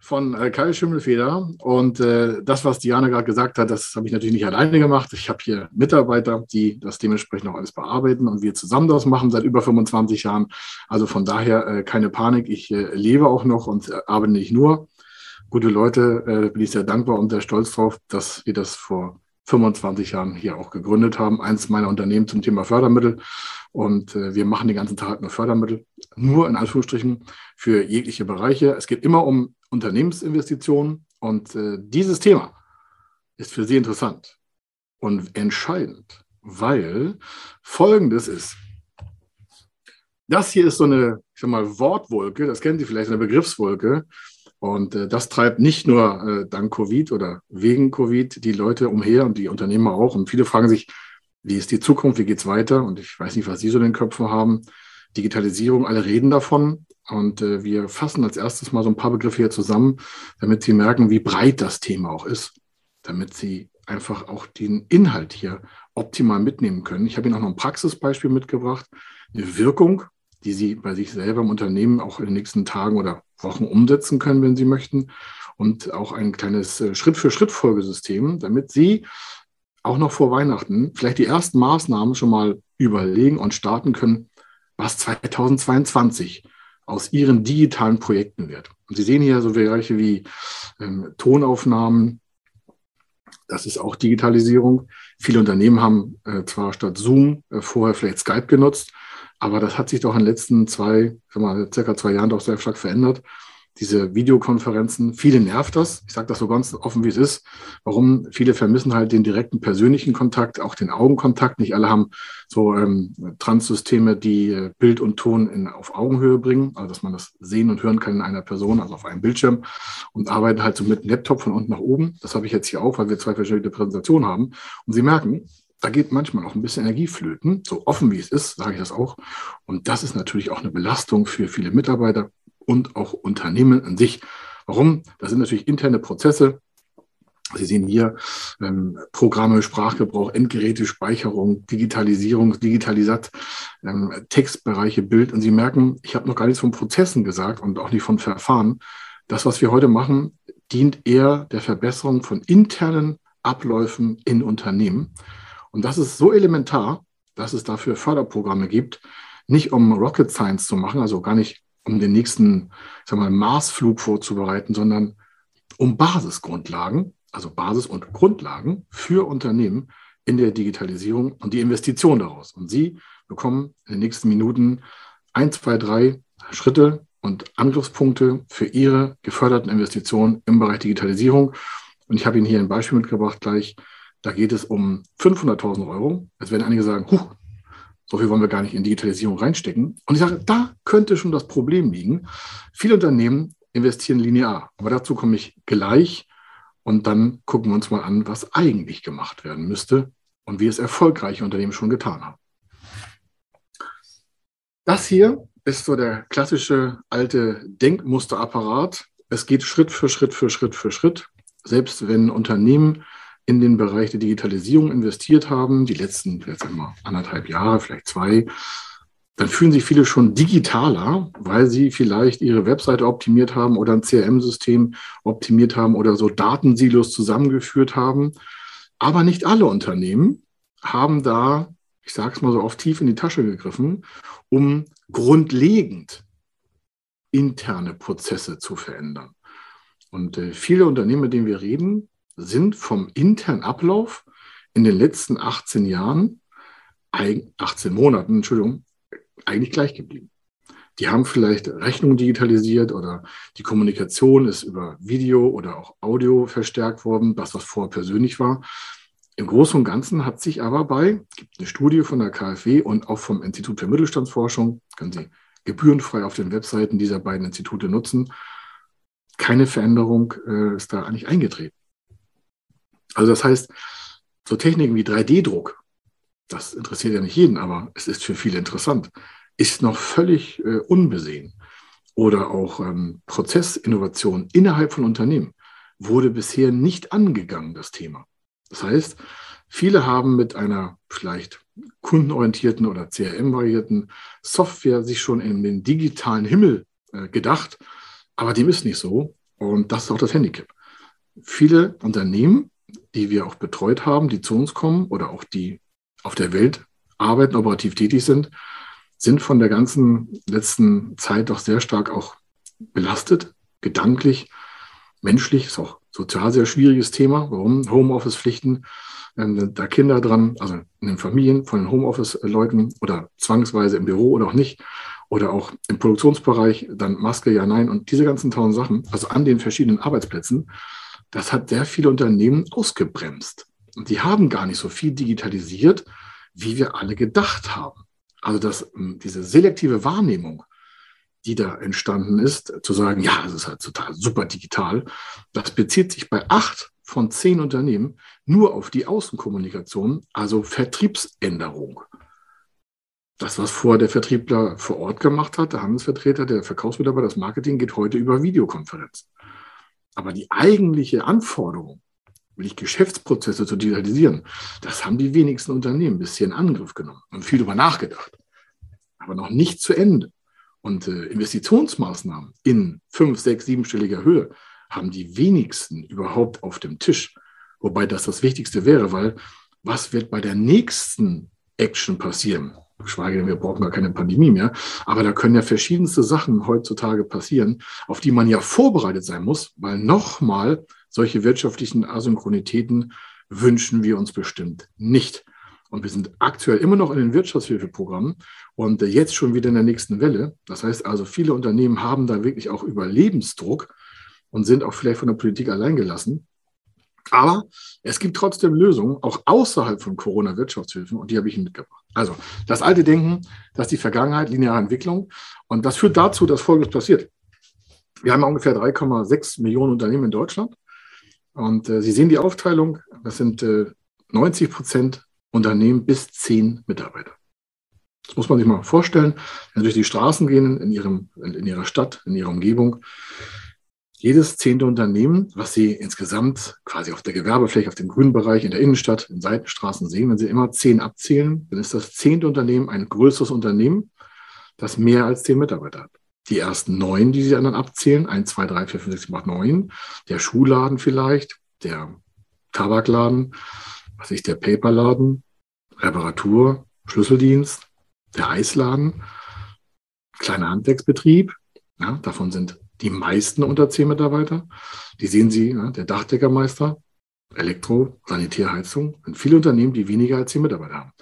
von äh, Kai Schimmelfeder. Und äh, das, was Diana gerade gesagt hat, das habe ich natürlich nicht alleine gemacht. Ich habe hier Mitarbeiter, die das dementsprechend auch alles bearbeiten und wir zusammen das machen seit über 25 Jahren. Also von daher äh, keine Panik. Ich äh, lebe auch noch und äh, arbeite nicht nur. Gute Leute, äh, bin ich sehr dankbar und sehr stolz drauf, dass wir das vor 25 Jahren hier auch gegründet haben. Eins meiner Unternehmen zum Thema Fördermittel. Und äh, wir machen den ganzen Tag nur Fördermittel, nur in Anführungsstrichen für jegliche Bereiche. Es geht immer um Unternehmensinvestitionen und äh, dieses Thema ist für Sie interessant und entscheidend, weil Folgendes ist. Das hier ist so eine, ich sag mal, Wortwolke, das kennen Sie vielleicht, eine Begriffswolke. Und äh, das treibt nicht nur äh, dank Covid oder wegen Covid die Leute umher und die Unternehmer auch. Und viele fragen sich, wie ist die Zukunft, wie geht's weiter? Und ich weiß nicht, was Sie so in den Köpfen haben. Digitalisierung, alle reden davon. Und äh, wir fassen als erstes mal so ein paar Begriffe hier zusammen, damit Sie merken, wie breit das Thema auch ist, damit Sie einfach auch den Inhalt hier optimal mitnehmen können. Ich habe Ihnen auch noch ein Praxisbeispiel mitgebracht, eine Wirkung, die Sie bei sich selber im Unternehmen auch in den nächsten Tagen oder Wochen umsetzen können, wenn Sie möchten. Und auch ein kleines äh, Schritt-für-Schritt-Folgesystem, damit Sie auch noch vor Weihnachten vielleicht die ersten Maßnahmen schon mal überlegen und starten können, was 2022 aus Ihren digitalen Projekten wird. Und Sie sehen hier so Bereiche wie ähm, Tonaufnahmen, das ist auch Digitalisierung. Viele Unternehmen haben äh, zwar statt Zoom äh, vorher vielleicht Skype genutzt, aber das hat sich doch in den letzten zwei, mal, circa zwei Jahren doch sehr stark verändert diese Videokonferenzen. Viele nervt das. Ich sage das so ganz offen, wie es ist. Warum? Viele vermissen halt den direkten persönlichen Kontakt, auch den Augenkontakt. Nicht alle haben so ähm, Transsysteme, die äh, Bild und Ton in, auf Augenhöhe bringen, also dass man das sehen und hören kann in einer Person, also auf einem Bildschirm und arbeiten halt so mit Laptop von unten nach oben. Das habe ich jetzt hier auch, weil wir zwei verschiedene Präsentationen haben. Und Sie merken, da geht manchmal auch ein bisschen Energie flöten. So offen wie es ist, sage ich das auch. Und das ist natürlich auch eine Belastung für viele Mitarbeiter und auch Unternehmen an sich. Warum? Das sind natürlich interne Prozesse. Sie sehen hier ähm, Programme, Sprachgebrauch, Endgeräte, Speicherung, Digitalisierung, Digitalisat, ähm, Textbereiche, Bild. Und Sie merken, ich habe noch gar nichts von Prozessen gesagt und auch nicht von Verfahren. Das, was wir heute machen, dient eher der Verbesserung von internen Abläufen in Unternehmen. Und das ist so elementar, dass es dafür Förderprogramme gibt, nicht um Rocket Science zu machen, also gar nicht um den nächsten sag mal, Marsflug vorzubereiten, sondern um Basisgrundlagen, also Basis- und Grundlagen für Unternehmen in der Digitalisierung und die Investition daraus. Und Sie bekommen in den nächsten Minuten ein, zwei, drei Schritte und Angriffspunkte für Ihre geförderten Investitionen im Bereich Digitalisierung. Und ich habe Ihnen hier ein Beispiel mitgebracht gleich. Da geht es um 500.000 Euro. Jetzt werden einige sagen, huch, so viel wollen wir gar nicht in Digitalisierung reinstecken. Und ich sage, da könnte schon das Problem liegen. Viele Unternehmen investieren linear, aber dazu komme ich gleich. Und dann gucken wir uns mal an, was eigentlich gemacht werden müsste und wie es erfolgreiche Unternehmen schon getan haben. Das hier ist so der klassische alte Denkmusterapparat. Es geht Schritt für Schritt für Schritt für Schritt. Selbst wenn Unternehmen in den Bereich der Digitalisierung investiert haben, die letzten jetzt einmal anderthalb Jahre, vielleicht zwei, dann fühlen sich viele schon digitaler, weil sie vielleicht ihre Webseite optimiert haben oder ein CRM-System optimiert haben oder so Datensilos zusammengeführt haben. Aber nicht alle Unternehmen haben da, ich sage es mal so, oft tief in die Tasche gegriffen, um grundlegend interne Prozesse zu verändern. Und äh, viele Unternehmen, mit denen wir reden, sind vom internen Ablauf in den letzten 18 Jahren, 18 Monaten, Entschuldigung, eigentlich gleich geblieben. Die haben vielleicht Rechnungen digitalisiert oder die Kommunikation ist über Video oder auch Audio verstärkt worden, das, was vorher persönlich war. Im Großen und Ganzen hat sich aber bei, gibt eine Studie von der KfW und auch vom Institut für Mittelstandsforschung, können Sie gebührenfrei auf den Webseiten dieser beiden Institute nutzen, keine Veränderung äh, ist da eigentlich eingetreten. Also das heißt, so Techniken wie 3D-Druck, das interessiert ja nicht jeden, aber es ist für viele interessant, ist noch völlig äh, unbesehen. Oder auch ähm, Prozessinnovation innerhalb von Unternehmen wurde bisher nicht angegangen, das Thema. Das heißt, viele haben mit einer vielleicht kundenorientierten oder CRM-variierten Software sich schon in den digitalen Himmel äh, gedacht, aber dem ist nicht so. Und das ist auch das Handicap. Viele Unternehmen, die wir auch betreut haben, die zu uns kommen oder auch die auf der Welt arbeiten, operativ tätig sind, sind von der ganzen letzten Zeit doch sehr stark auch belastet, gedanklich, menschlich, ist auch sozial sehr schwieriges Thema. Warum? Homeoffice-Pflichten, ähm, da Kinder dran, also in den Familien von den Homeoffice-Leuten oder zwangsweise im Büro oder auch nicht. Oder auch im Produktionsbereich, dann Maske, ja, nein. Und diese ganzen tausend Sachen, also an den verschiedenen Arbeitsplätzen, das hat sehr viele Unternehmen ausgebremst. Und die haben gar nicht so viel digitalisiert, wie wir alle gedacht haben. Also dass hm, diese selektive Wahrnehmung, die da entstanden ist, zu sagen, ja, das ist halt total super digital, das bezieht sich bei acht von zehn Unternehmen nur auf die Außenkommunikation, also Vertriebsänderung. Das, was vorher der Vertriebler vor Ort gemacht hat, der Handelsvertreter, der Verkaufsmitarbeiter, das Marketing, geht heute über Videokonferenz. Aber die eigentliche Anforderung, nämlich Geschäftsprozesse zu digitalisieren, das haben die wenigsten Unternehmen bisher in Angriff genommen und viel darüber nachgedacht. Aber noch nicht zu Ende. Und äh, Investitionsmaßnahmen in fünf, sechs, siebenstelliger Höhe haben die wenigsten überhaupt auf dem Tisch. Wobei das das Wichtigste wäre, weil was wird bei der nächsten Action passieren? Geschweige denn, wir brauchen gar keine Pandemie mehr. Aber da können ja verschiedenste Sachen heutzutage passieren, auf die man ja vorbereitet sein muss, weil nochmal solche wirtschaftlichen Asynchronitäten wünschen wir uns bestimmt nicht. Und wir sind aktuell immer noch in den Wirtschaftshilfeprogrammen und jetzt schon wieder in der nächsten Welle. Das heißt also, viele Unternehmen haben da wirklich auch Überlebensdruck und sind auch vielleicht von der Politik alleingelassen. Aber es gibt trotzdem Lösungen, auch außerhalb von Corona-Wirtschaftshilfen, und die habe ich mitgebracht. Also das alte Denken, das ist die Vergangenheit, lineare Entwicklung. Und das führt dazu, dass Folgendes passiert. Wir haben ungefähr 3,6 Millionen Unternehmen in Deutschland. Und äh, Sie sehen die Aufteilung, das sind äh, 90 Prozent Unternehmen bis 10 Mitarbeiter. Das muss man sich mal vorstellen. Wenn Sie durch die Straßen gehen in, ihrem, in Ihrer Stadt, in Ihrer Umgebung, jedes zehnte Unternehmen, was Sie insgesamt quasi auf der Gewerbefläche, auf dem grünen Bereich, in der Innenstadt, in Seitenstraßen sehen, wenn Sie immer zehn abzählen, dann ist das zehnte Unternehmen ein größeres Unternehmen, das mehr als zehn Mitarbeiter hat. Die ersten neun, die Sie dann abzählen, eins, zwei, drei, vier, fünf, sechs, sieben, acht, neun, der Schuhladen vielleicht, der Tabakladen, was ist der Paperladen, Reparatur, Schlüsseldienst, der Eisladen, kleiner Handwerksbetrieb, ja, davon sind die meisten unter zehn Mitarbeiter. Die sehen Sie, ja, der Dachdeckermeister, Elektro, Sanitärheizung, sind viele Unternehmen, die weniger als zehn Mitarbeiter haben.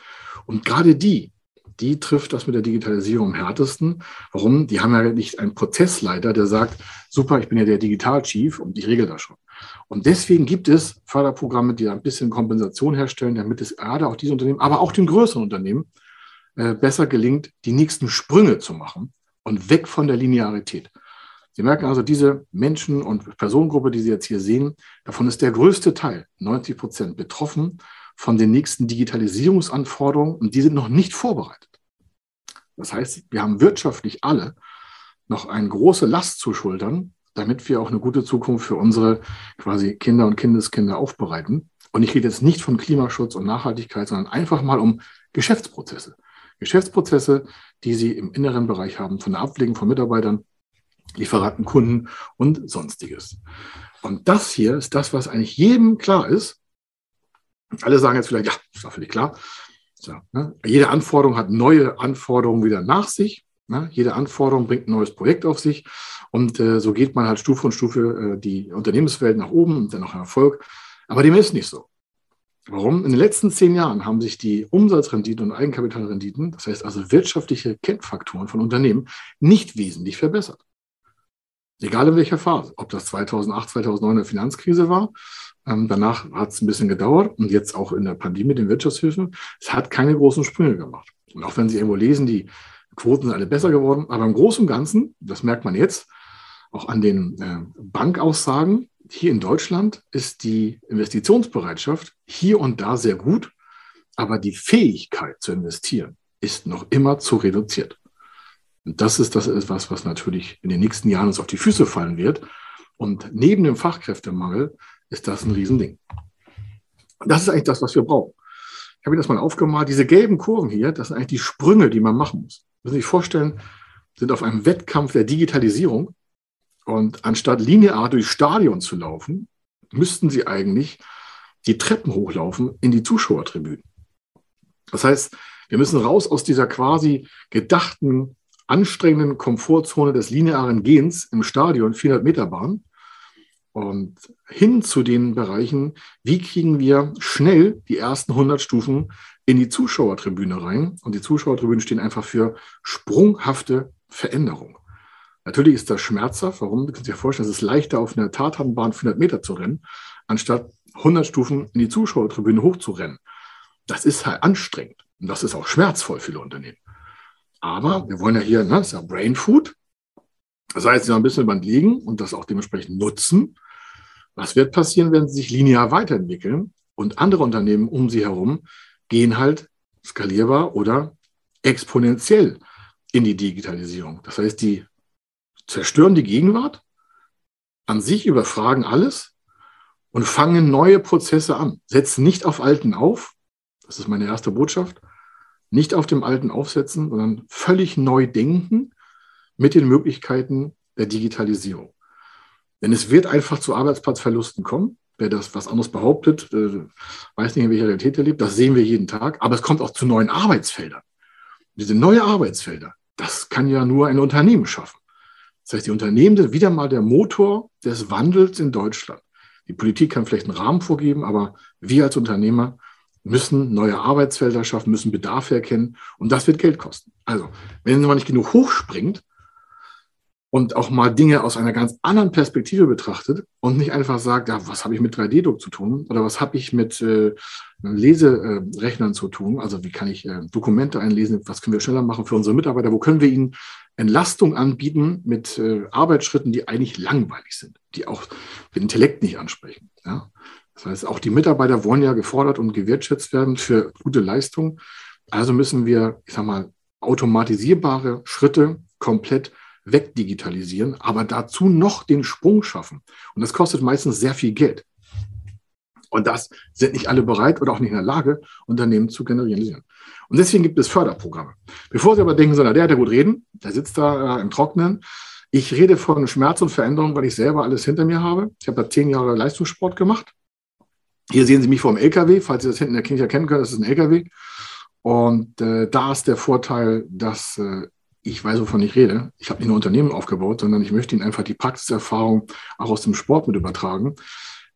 Und gerade die, die trifft das mit der Digitalisierung am härtesten. Warum? Die haben ja nicht einen Prozessleiter, der sagt, super, ich bin ja der Digital-Chief und ich regel das schon. Und deswegen gibt es Förderprogramme, die ein bisschen Kompensation herstellen, damit es gerade auch diese Unternehmen, aber auch den größeren Unternehmen äh, besser gelingt, die nächsten Sprünge zu machen und weg von der Linearität. Sie merken also, diese Menschen- und Personengruppe, die Sie jetzt hier sehen, davon ist der größte Teil, 90 Prozent, betroffen von den nächsten Digitalisierungsanforderungen und die sind noch nicht vorbereitet. Das heißt, wir haben wirtschaftlich alle noch eine große Last zu schultern, damit wir auch eine gute Zukunft für unsere quasi Kinder und Kindeskinder aufbereiten. Und ich rede jetzt nicht von Klimaschutz und Nachhaltigkeit, sondern einfach mal um Geschäftsprozesse. Geschäftsprozesse, die Sie im inneren Bereich haben, von der Abwägung von Mitarbeitern Lieferanten, Kunden und sonstiges. Und das hier ist das, was eigentlich jedem klar ist. Alle sagen jetzt vielleicht, ja, ist doch völlig klar. So, ne? Jede Anforderung hat neue Anforderungen wieder nach sich. Ne? Jede Anforderung bringt ein neues Projekt auf sich. Und äh, so geht man halt Stufe und Stufe äh, die Unternehmenswelt nach oben und dann noch Erfolg. Aber dem ist nicht so. Warum? In den letzten zehn Jahren haben sich die Umsatzrenditen und Eigenkapitalrenditen, das heißt also wirtschaftliche Kennfaktoren von Unternehmen, nicht wesentlich verbessert. Egal in welcher Phase, ob das 2008, 2009 eine Finanzkrise war, ähm, danach hat es ein bisschen gedauert und jetzt auch in der Pandemie den Wirtschaftshilfen, es hat keine großen Sprünge gemacht. Und auch wenn Sie irgendwo lesen, die Quoten sind alle besser geworden, aber im Großen und Ganzen, das merkt man jetzt, auch an den äh, Bankaussagen, hier in Deutschland ist die Investitionsbereitschaft hier und da sehr gut, aber die Fähigkeit zu investieren ist noch immer zu reduziert. Und das ist das etwas, was natürlich in den nächsten Jahren uns auf die Füße fallen wird. Und neben dem Fachkräftemangel ist das ein Riesending. Das ist eigentlich das, was wir brauchen. Ich habe Ihnen das mal aufgemalt. Diese gelben Kurven hier, das sind eigentlich die Sprünge, die man machen muss. Müssen Sie sich vorstellen, sind auf einem Wettkampf der Digitalisierung. Und anstatt linear durch Stadion zu laufen, müssten Sie eigentlich die Treppen hochlaufen in die Zuschauertribünen. Das heißt, wir müssen raus aus dieser quasi gedachten anstrengenden Komfortzone des linearen Gehens im Stadion, 400 Meter Bahn, und hin zu den Bereichen, wie kriegen wir schnell die ersten 100 Stufen in die Zuschauertribüne rein. Und die Zuschauertribünen stehen einfach für sprunghafte Veränderung. Natürlich ist das schmerzhaft. Warum? Du kannst dir vorstellen, es ist leichter, auf einer Tatanbahn 400 Meter zu rennen, anstatt 100 Stufen in die Zuschauertribüne hochzurennen. Das ist halt anstrengend. Und das ist auch schmerzvoll für viele Unternehmen. Aber wir wollen ja hier, ne, das ist ja Brain Food. Das heißt, sie noch ein bisschen Band liegen und das auch dementsprechend nutzen. Was wird passieren, wenn sie sich linear weiterentwickeln und andere Unternehmen um sie herum gehen halt skalierbar oder exponentiell in die Digitalisierung. Das heißt, die zerstören die Gegenwart, an sich überfragen alles und fangen neue Prozesse an, setzen nicht auf alten auf. Das ist meine erste Botschaft nicht auf dem Alten aufsetzen, sondern völlig neu denken mit den Möglichkeiten der Digitalisierung. Denn es wird einfach zu Arbeitsplatzverlusten kommen. Wer das was anderes behauptet, äh, weiß nicht, in welcher Realität er lebt. Das sehen wir jeden Tag. Aber es kommt auch zu neuen Arbeitsfeldern. Diese neuen Arbeitsfelder, das kann ja nur ein Unternehmen schaffen. Das heißt, die Unternehmen sind wieder mal der Motor des Wandels in Deutschland. Die Politik kann vielleicht einen Rahmen vorgeben, aber wir als Unternehmer müssen neue Arbeitsfelder schaffen, müssen Bedarfe erkennen und das wird Geld kosten. Also, wenn man nicht genug hochspringt und auch mal Dinge aus einer ganz anderen Perspektive betrachtet und nicht einfach sagt, ja, was habe ich mit 3D-Druck zu tun oder was habe ich mit äh, Leserechnern zu tun, also wie kann ich äh, Dokumente einlesen, was können wir schneller machen für unsere Mitarbeiter, wo können wir ihnen Entlastung anbieten mit äh, Arbeitsschritten, die eigentlich langweilig sind, die auch den Intellekt nicht ansprechen. Ja? Das heißt, auch die Mitarbeiter wollen ja gefordert und gewertschätzt werden für gute Leistung. Also müssen wir, ich sag mal, automatisierbare Schritte komplett wegdigitalisieren, aber dazu noch den Sprung schaffen. Und das kostet meistens sehr viel Geld. Und das sind nicht alle bereit oder auch nicht in der Lage, Unternehmen zu generieren. Und deswegen gibt es Förderprogramme. Bevor Sie aber denken, so, na, der hat ja gut reden, der sitzt da äh, im Trocknen. Ich rede von Schmerz und Veränderung, weil ich selber alles hinter mir habe. Ich habe da zehn Jahre Leistungssport gemacht. Hier sehen Sie mich vor dem LKW, falls Sie das hinten Kind erkennen können, das ist ein LKW. Und äh, da ist der Vorteil, dass äh, ich weiß, wovon ich rede. Ich habe nicht nur Unternehmen aufgebaut, sondern ich möchte Ihnen einfach die Praxiserfahrung auch aus dem Sport mit übertragen.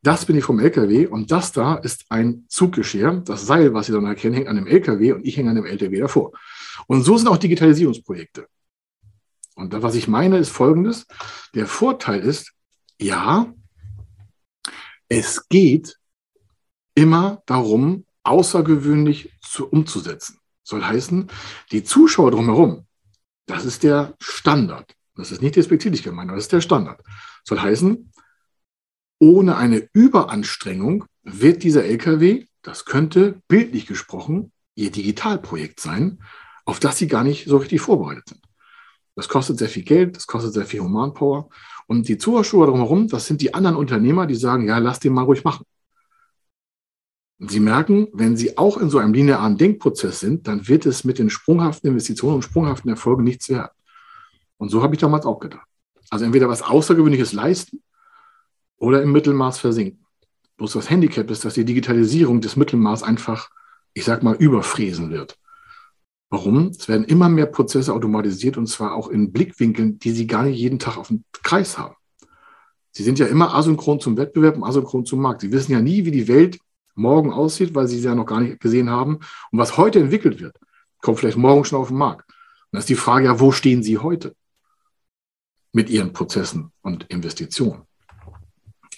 Das bin ich vom LKW und das da ist ein Zuggeschirr. Das Seil, was Sie dann erkennen, hängt an dem LKW und ich hänge an dem LKW davor. Und so sind auch Digitalisierungsprojekte. Und das, was ich meine, ist folgendes. Der Vorteil ist, ja, es geht immer darum, außergewöhnlich zu, umzusetzen. Soll heißen, die Zuschauer drumherum, das ist der Standard. Das ist nicht despektierlich gemeint, aber das ist der Standard. Soll heißen, ohne eine Überanstrengung wird dieser LKW, das könnte bildlich gesprochen, ihr Digitalprojekt sein, auf das sie gar nicht so richtig vorbereitet sind. Das kostet sehr viel Geld, das kostet sehr viel Humanpower. Und die Zuschauer drumherum, das sind die anderen Unternehmer, die sagen, ja, lass den mal ruhig machen. Sie merken, wenn Sie auch in so einem linearen Denkprozess sind, dann wird es mit den sprunghaften Investitionen und sprunghaften Erfolgen nichts werden. Und so habe ich damals auch gedacht. Also entweder was Außergewöhnliches leisten oder im Mittelmaß versinken. Bloß das Handicap ist, dass die Digitalisierung des Mittelmaß einfach, ich sag mal, überfräsen wird. Warum? Es werden immer mehr Prozesse automatisiert und zwar auch in Blickwinkeln, die Sie gar nicht jeden Tag auf dem Kreis haben. Sie sind ja immer asynchron zum Wettbewerb und asynchron zum Markt. Sie wissen ja nie, wie die Welt morgen aussieht, weil sie es ja noch gar nicht gesehen haben. Und was heute entwickelt wird, kommt vielleicht morgen schon auf den Markt. Und das ist die Frage, ja, wo stehen Sie heute mit Ihren Prozessen und Investitionen?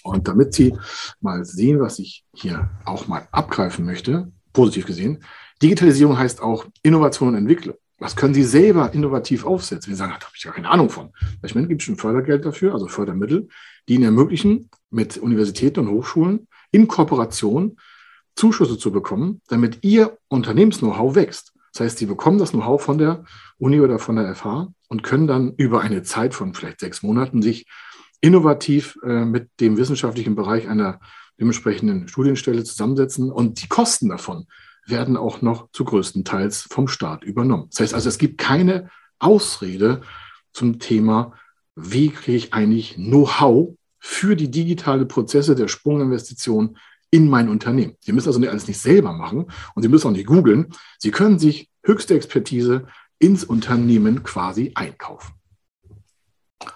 Und damit Sie mal sehen, was ich hier auch mal abgreifen möchte, positiv gesehen, Digitalisierung heißt auch Innovation und Entwicklung. Was können Sie selber innovativ aufsetzen? Wir sagen, da habe ich gar keine Ahnung von. Vielleicht gibt es schon Fördergeld dafür, also Fördermittel, die Ihnen ermöglichen, mit Universitäten und Hochschulen in Kooperation Zuschüsse zu bekommen, damit Ihr Unternehmens-Know-how wächst. Das heißt, Sie bekommen das Know-how von der Uni oder von der FH und können dann über eine Zeit von vielleicht sechs Monaten sich innovativ äh, mit dem wissenschaftlichen Bereich einer dementsprechenden Studienstelle zusammensetzen und die Kosten davon werden auch noch zu größten Teils vom Staat übernommen. Das heißt also, es gibt keine Ausrede zum Thema, wie kriege ich eigentlich Know-how für die digitale Prozesse der Sprunginvestition in mein Unternehmen. Sie müssen also alles nicht selber machen und Sie müssen auch nicht googeln. Sie können sich höchste Expertise ins Unternehmen quasi einkaufen. Ich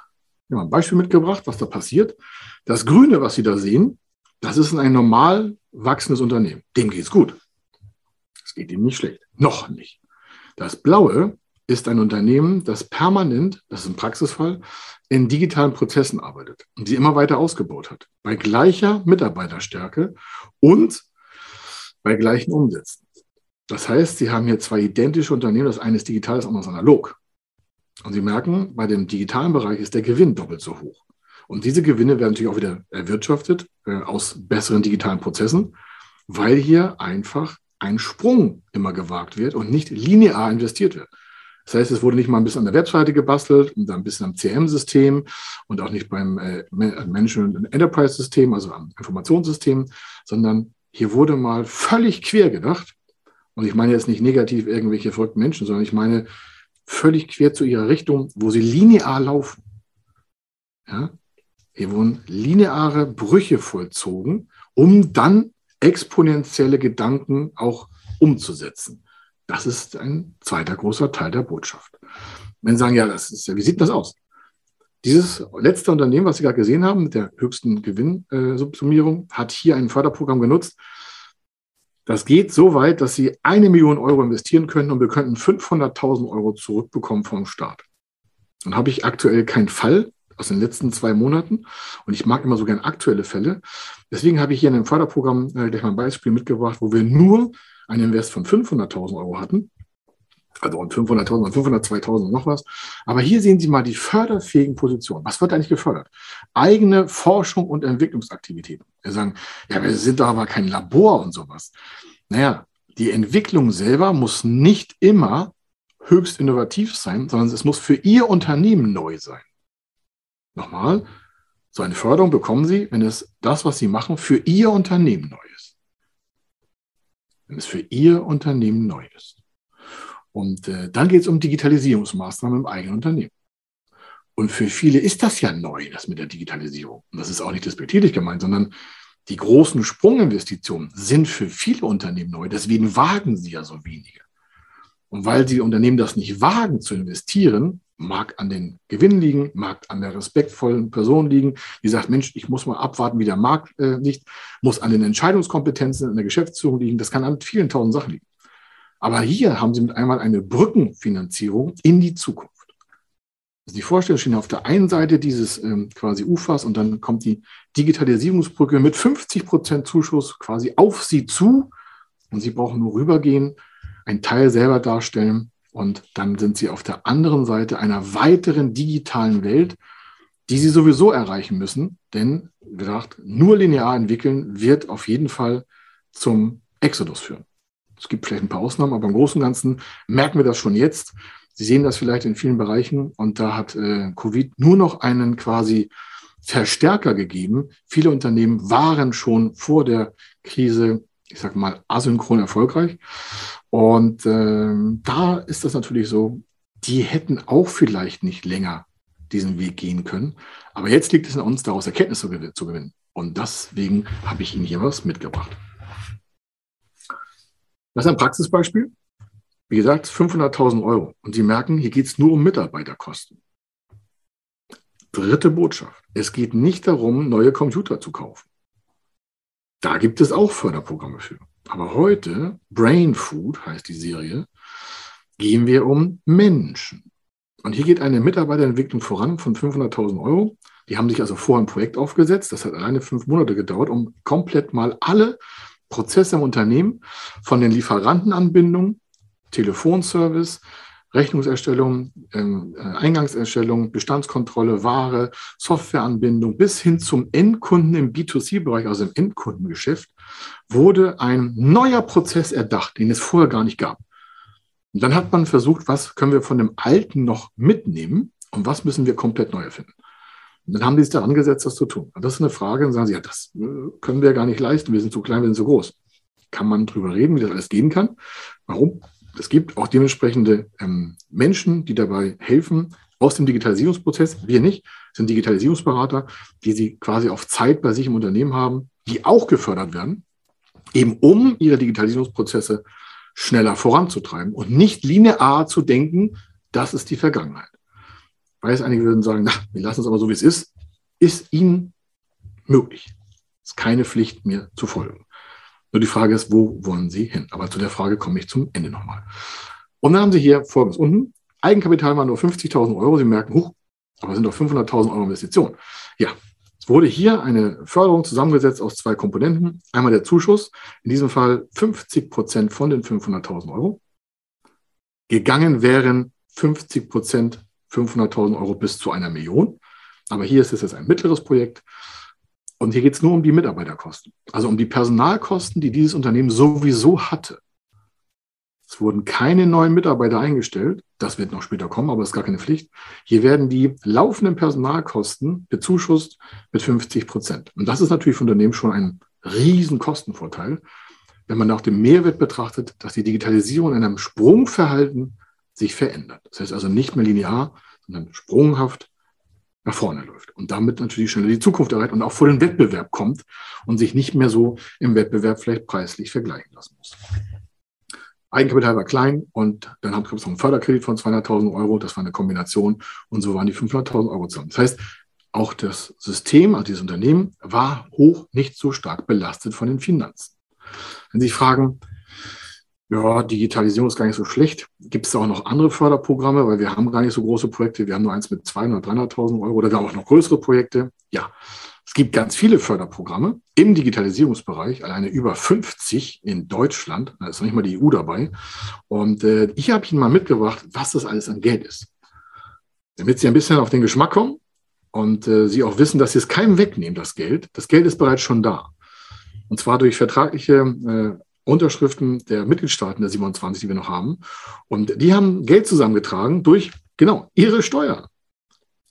habe ein Beispiel mitgebracht, was da passiert. Das Grüne, was Sie da sehen, das ist ein normal wachsendes Unternehmen. Dem geht es gut. Es geht ihm nicht schlecht. Noch nicht. Das Blaue ist ein Unternehmen, das permanent, das ist ein Praxisfall, in digitalen Prozessen arbeitet und sie immer weiter ausgebaut hat. Bei gleicher Mitarbeiterstärke und bei gleichen Umsätzen. Das heißt, Sie haben hier zwei identische Unternehmen. Das eine ist digital, das andere ist analog. Und Sie merken, bei dem digitalen Bereich ist der Gewinn doppelt so hoch. Und diese Gewinne werden natürlich auch wieder erwirtschaftet äh, aus besseren digitalen Prozessen, weil hier einfach ein Sprung immer gewagt wird und nicht linear investiert wird. Das heißt, es wurde nicht mal ein bisschen an der Webseite gebastelt und dann ein bisschen am CM-System und auch nicht beim äh, Management Enterprise-System, also am Informationssystem, sondern hier wurde mal völlig quer gedacht. Und ich meine jetzt nicht negativ irgendwelche verrückten Menschen, sondern ich meine völlig quer zu ihrer Richtung, wo sie linear laufen. Ja? Hier wurden lineare Brüche vollzogen, um dann exponentielle Gedanken auch umzusetzen. Das ist ein zweiter großer Teil der Botschaft. Wenn Sie sagen, ja, das ist, wie sieht das aus? Dieses letzte Unternehmen, was Sie gerade gesehen haben, mit der höchsten Gewinnsubsumierung, hat hier ein Förderprogramm genutzt. Das geht so weit, dass Sie eine Million Euro investieren können und wir könnten 500.000 Euro zurückbekommen vom Staat. Dann habe ich aktuell keinen Fall, aus den letzten zwei Monaten. Und ich mag immer so gern aktuelle Fälle. Deswegen habe ich hier in einem Förderprogramm äh, gleich mal ein Beispiel mitgebracht, wo wir nur einen Invest von 500.000 Euro hatten. Also und 500.000 und 502.000 und noch was. Aber hier sehen Sie mal die förderfähigen Positionen. Was wird eigentlich gefördert? Eigene Forschung und Entwicklungsaktivitäten. Wir sagen, ja, wir sind doch aber kein Labor und sowas. Naja, die Entwicklung selber muss nicht immer höchst innovativ sein, sondern es muss für Ihr Unternehmen neu sein. Nochmal, so eine Förderung bekommen Sie, wenn es das, was Sie machen, für Ihr Unternehmen neu ist. Wenn es für Ihr Unternehmen neu ist. Und äh, dann geht es um Digitalisierungsmaßnahmen im eigenen Unternehmen. Und für viele ist das ja neu, das mit der Digitalisierung. Und das ist auch nicht despektierlich gemeint, sondern die großen Sprunginvestitionen sind für viele Unternehmen neu. Deswegen wagen sie ja so wenige. Und weil die Unternehmen das nicht wagen zu investieren, mag an den Gewinn liegen, mag an der respektvollen Person liegen, die sagt, Mensch, ich muss mal abwarten, wie der Markt äh, liegt, muss an den Entscheidungskompetenzen in der Geschäftsführung liegen, das kann an vielen tausend Sachen liegen. Aber hier haben Sie mit einmal eine Brückenfinanzierung in die Zukunft. Also die Vorstellung stehen auf der einen Seite dieses ähm, quasi Ufers und dann kommt die Digitalisierungsbrücke mit 50 Prozent Zuschuss quasi auf Sie zu und Sie brauchen nur rübergehen, einen Teil selber darstellen und dann sind sie auf der anderen Seite einer weiteren digitalen Welt, die sie sowieso erreichen müssen. Denn, wie gesagt, nur linear entwickeln wird auf jeden Fall zum Exodus führen. Es gibt vielleicht ein paar Ausnahmen, aber im Großen und Ganzen merken wir das schon jetzt. Sie sehen das vielleicht in vielen Bereichen und da hat äh, Covid nur noch einen quasi Verstärker gegeben. Viele Unternehmen waren schon vor der Krise, ich sage mal, asynchron erfolgreich und ähm, da ist das natürlich so, die hätten auch vielleicht nicht länger diesen Weg gehen können. Aber jetzt liegt es an uns, daraus Erkenntnisse zu gewinnen. Und deswegen habe ich Ihnen hier was mitgebracht. Das ist ein Praxisbeispiel. Wie gesagt, 500.000 Euro. Und Sie merken, hier geht es nur um Mitarbeiterkosten. Dritte Botschaft. Es geht nicht darum, neue Computer zu kaufen. Da gibt es auch Förderprogramme für. Aber heute, Brain Food heißt die Serie, gehen wir um Menschen. Und hier geht eine Mitarbeiterentwicklung voran von 500.000 Euro. Die haben sich also vorher ein Projekt aufgesetzt. Das hat alleine fünf Monate gedauert, um komplett mal alle Prozesse im Unternehmen von den Lieferantenanbindungen, Telefonservice, Rechnungserstellung, ähm, äh, Eingangserstellung, Bestandskontrolle, Ware, Softwareanbindung bis hin zum Endkunden im B2C-Bereich, also im Endkundengeschäft, wurde ein neuer Prozess erdacht, den es vorher gar nicht gab. Und dann hat man versucht, was können wir von dem Alten noch mitnehmen und was müssen wir komplett neu erfinden. Und dann haben die sich daran gesetzt, das zu tun. Und das ist eine Frage, und sagen sie, ja, das äh, können wir gar nicht leisten, wir sind zu klein, wir sind zu groß. Kann man drüber reden, wie das alles gehen kann? Warum? Es gibt auch dementsprechende ähm, Menschen, die dabei helfen, aus dem Digitalisierungsprozess, wir nicht, sind Digitalisierungsberater, die sie quasi auf Zeit bei sich im Unternehmen haben, die auch gefördert werden, eben um ihre Digitalisierungsprozesse schneller voranzutreiben und nicht linear zu denken, das ist die Vergangenheit. Weiß einige würden sagen, na, wir lassen es aber so, wie es ist, ist ihnen möglich. Ist keine Pflicht, mir zu folgen. Nur die Frage ist, wo wollen Sie hin? Aber zu der Frage komme ich zum Ende nochmal. Und dann haben Sie hier folgendes unten. Eigenkapital war nur 50.000 Euro. Sie merken, huch, aber sind doch 500.000 Euro Investition. Ja, es wurde hier eine Förderung zusammengesetzt aus zwei Komponenten. Einmal der Zuschuss, in diesem Fall 50 Prozent von den 500.000 Euro. Gegangen wären 50 Prozent 500.000 Euro bis zu einer Million. Aber hier ist es jetzt ein mittleres Projekt. Und hier geht es nur um die Mitarbeiterkosten, also um die Personalkosten, die dieses Unternehmen sowieso hatte. Es wurden keine neuen Mitarbeiter eingestellt. Das wird noch später kommen, aber ist gar keine Pflicht. Hier werden die laufenden Personalkosten bezuschusst mit 50 Prozent. Und das ist natürlich für Unternehmen schon ein riesen Kostenvorteil, wenn man nach dem Mehrwert betrachtet, dass die Digitalisierung in einem Sprungverhalten sich verändert. Das heißt also nicht mehr linear, sondern sprunghaft nach vorne läuft und damit natürlich schneller die Zukunft erreicht und auch vor den Wettbewerb kommt und sich nicht mehr so im Wettbewerb vielleicht preislich vergleichen lassen muss. Eigenkapital war klein und dann haben wir noch einen Förderkredit von 200.000 Euro. Das war eine Kombination und so waren die 500.000 Euro zusammen. Das heißt, auch das System, also dieses Unternehmen, war hoch nicht so stark belastet von den Finanzen. Wenn Sie sich fragen, ja, Digitalisierung ist gar nicht so schlecht. Gibt es auch noch andere Förderprogramme, weil wir haben gar nicht so große Projekte. Wir haben nur eins mit 200.000, 300.000 Euro oder wir haben auch noch größere Projekte. Ja, es gibt ganz viele Förderprogramme im Digitalisierungsbereich, alleine über 50 in Deutschland. Da ist noch nicht mal die EU dabei. Und äh, ich habe Ihnen mal mitgebracht, was das alles an Geld ist. Damit Sie ein bisschen auf den Geschmack kommen und äh, Sie auch wissen, dass Sie es keinem wegnehmen, das Geld. Das Geld ist bereits schon da. Und zwar durch vertragliche äh, Unterschriften der Mitgliedstaaten der 27, die wir noch haben. Und die haben Geld zusammengetragen durch, genau, ihre Steuern.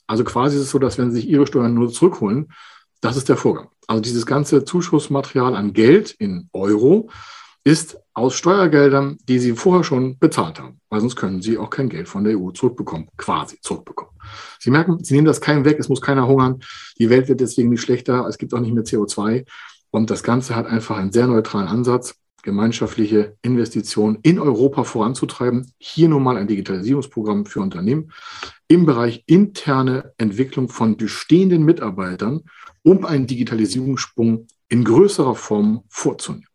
Also quasi ist es so, dass wenn sie sich ihre Steuern nur zurückholen, das ist der Vorgang. Also dieses ganze Zuschussmaterial an Geld in Euro ist aus Steuergeldern, die sie vorher schon bezahlt haben. Weil sonst können sie auch kein Geld von der EU zurückbekommen, quasi zurückbekommen. Sie merken, sie nehmen das keinem weg, es muss keiner hungern. Die Welt wird deswegen nicht schlechter, es gibt auch nicht mehr CO2. Und das Ganze hat einfach einen sehr neutralen Ansatz gemeinschaftliche Investitionen in Europa voranzutreiben. Hier nun mal ein Digitalisierungsprogramm für Unternehmen im Bereich interne Entwicklung von bestehenden Mitarbeitern, um einen Digitalisierungssprung in größerer Form vorzunehmen.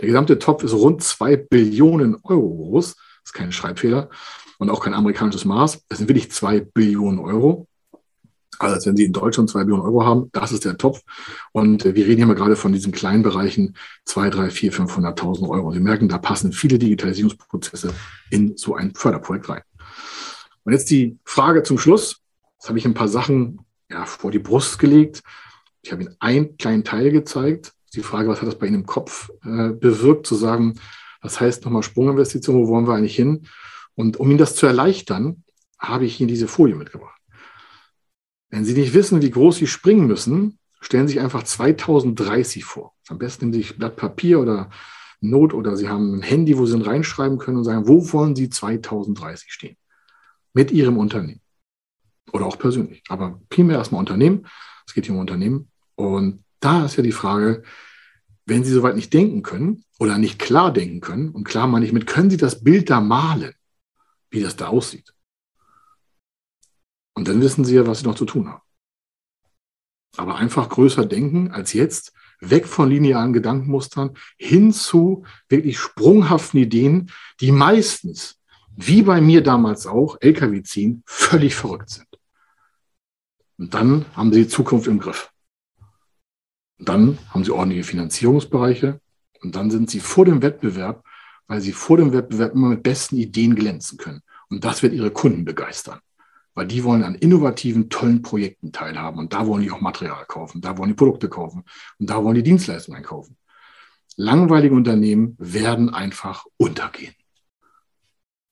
Der gesamte Topf ist rund zwei Billionen Euro groß. Das ist kein Schreibfehler und auch kein amerikanisches Maß. Es sind wirklich zwei Billionen Euro. Also als wenn Sie in Deutschland zwei Millionen Euro haben, das ist der Topf. Und äh, wir reden hier mal gerade von diesen kleinen Bereichen, zwei, drei, vier, 500.000 Euro. Sie merken, da passen viele Digitalisierungsprozesse in so ein Förderprojekt rein. Und jetzt die Frage zum Schluss. Jetzt habe ich ein paar Sachen ja, vor die Brust gelegt. Ich habe Ihnen einen kleinen Teil gezeigt. Die Frage, was hat das bei Ihnen im Kopf äh, bewirkt, zu sagen, was heißt nochmal Sprunginvestition, wo wollen wir eigentlich hin? Und um Ihnen das zu erleichtern, habe ich Ihnen diese Folie mitgebracht. Wenn Sie nicht wissen, wie groß Sie springen müssen, stellen Sie sich einfach 2030 vor. Am besten nehmen Sie sich Blatt Papier oder Not oder Sie haben ein Handy, wo Sie ihn reinschreiben können und sagen, wo wollen Sie 2030 stehen? Mit Ihrem Unternehmen. Oder auch persönlich. Aber primär erstmal Unternehmen. Es geht hier um Unternehmen. Und da ist ja die Frage, wenn Sie soweit nicht denken können oder nicht klar denken können, und klar meine ich mit, können Sie das Bild da malen, wie das da aussieht? Und dann wissen sie ja, was sie noch zu tun haben. Aber einfach größer denken als jetzt weg von linearen Gedankenmustern hin zu wirklich sprunghaften Ideen, die meistens, wie bei mir damals auch, LKW ziehen, völlig verrückt sind. Und dann haben sie die Zukunft im Griff. Und dann haben sie ordentliche Finanzierungsbereiche und dann sind sie vor dem Wettbewerb, weil sie vor dem Wettbewerb immer mit besten Ideen glänzen können. Und das wird ihre Kunden begeistern weil die wollen an innovativen, tollen Projekten teilhaben und da wollen die auch Material kaufen, da wollen die Produkte kaufen und da wollen die Dienstleistungen einkaufen. Langweilige Unternehmen werden einfach untergehen.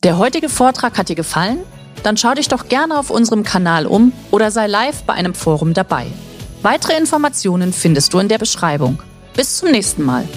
Der heutige Vortrag hat dir gefallen? Dann schau dich doch gerne auf unserem Kanal um oder sei live bei einem Forum dabei. Weitere Informationen findest du in der Beschreibung. Bis zum nächsten Mal.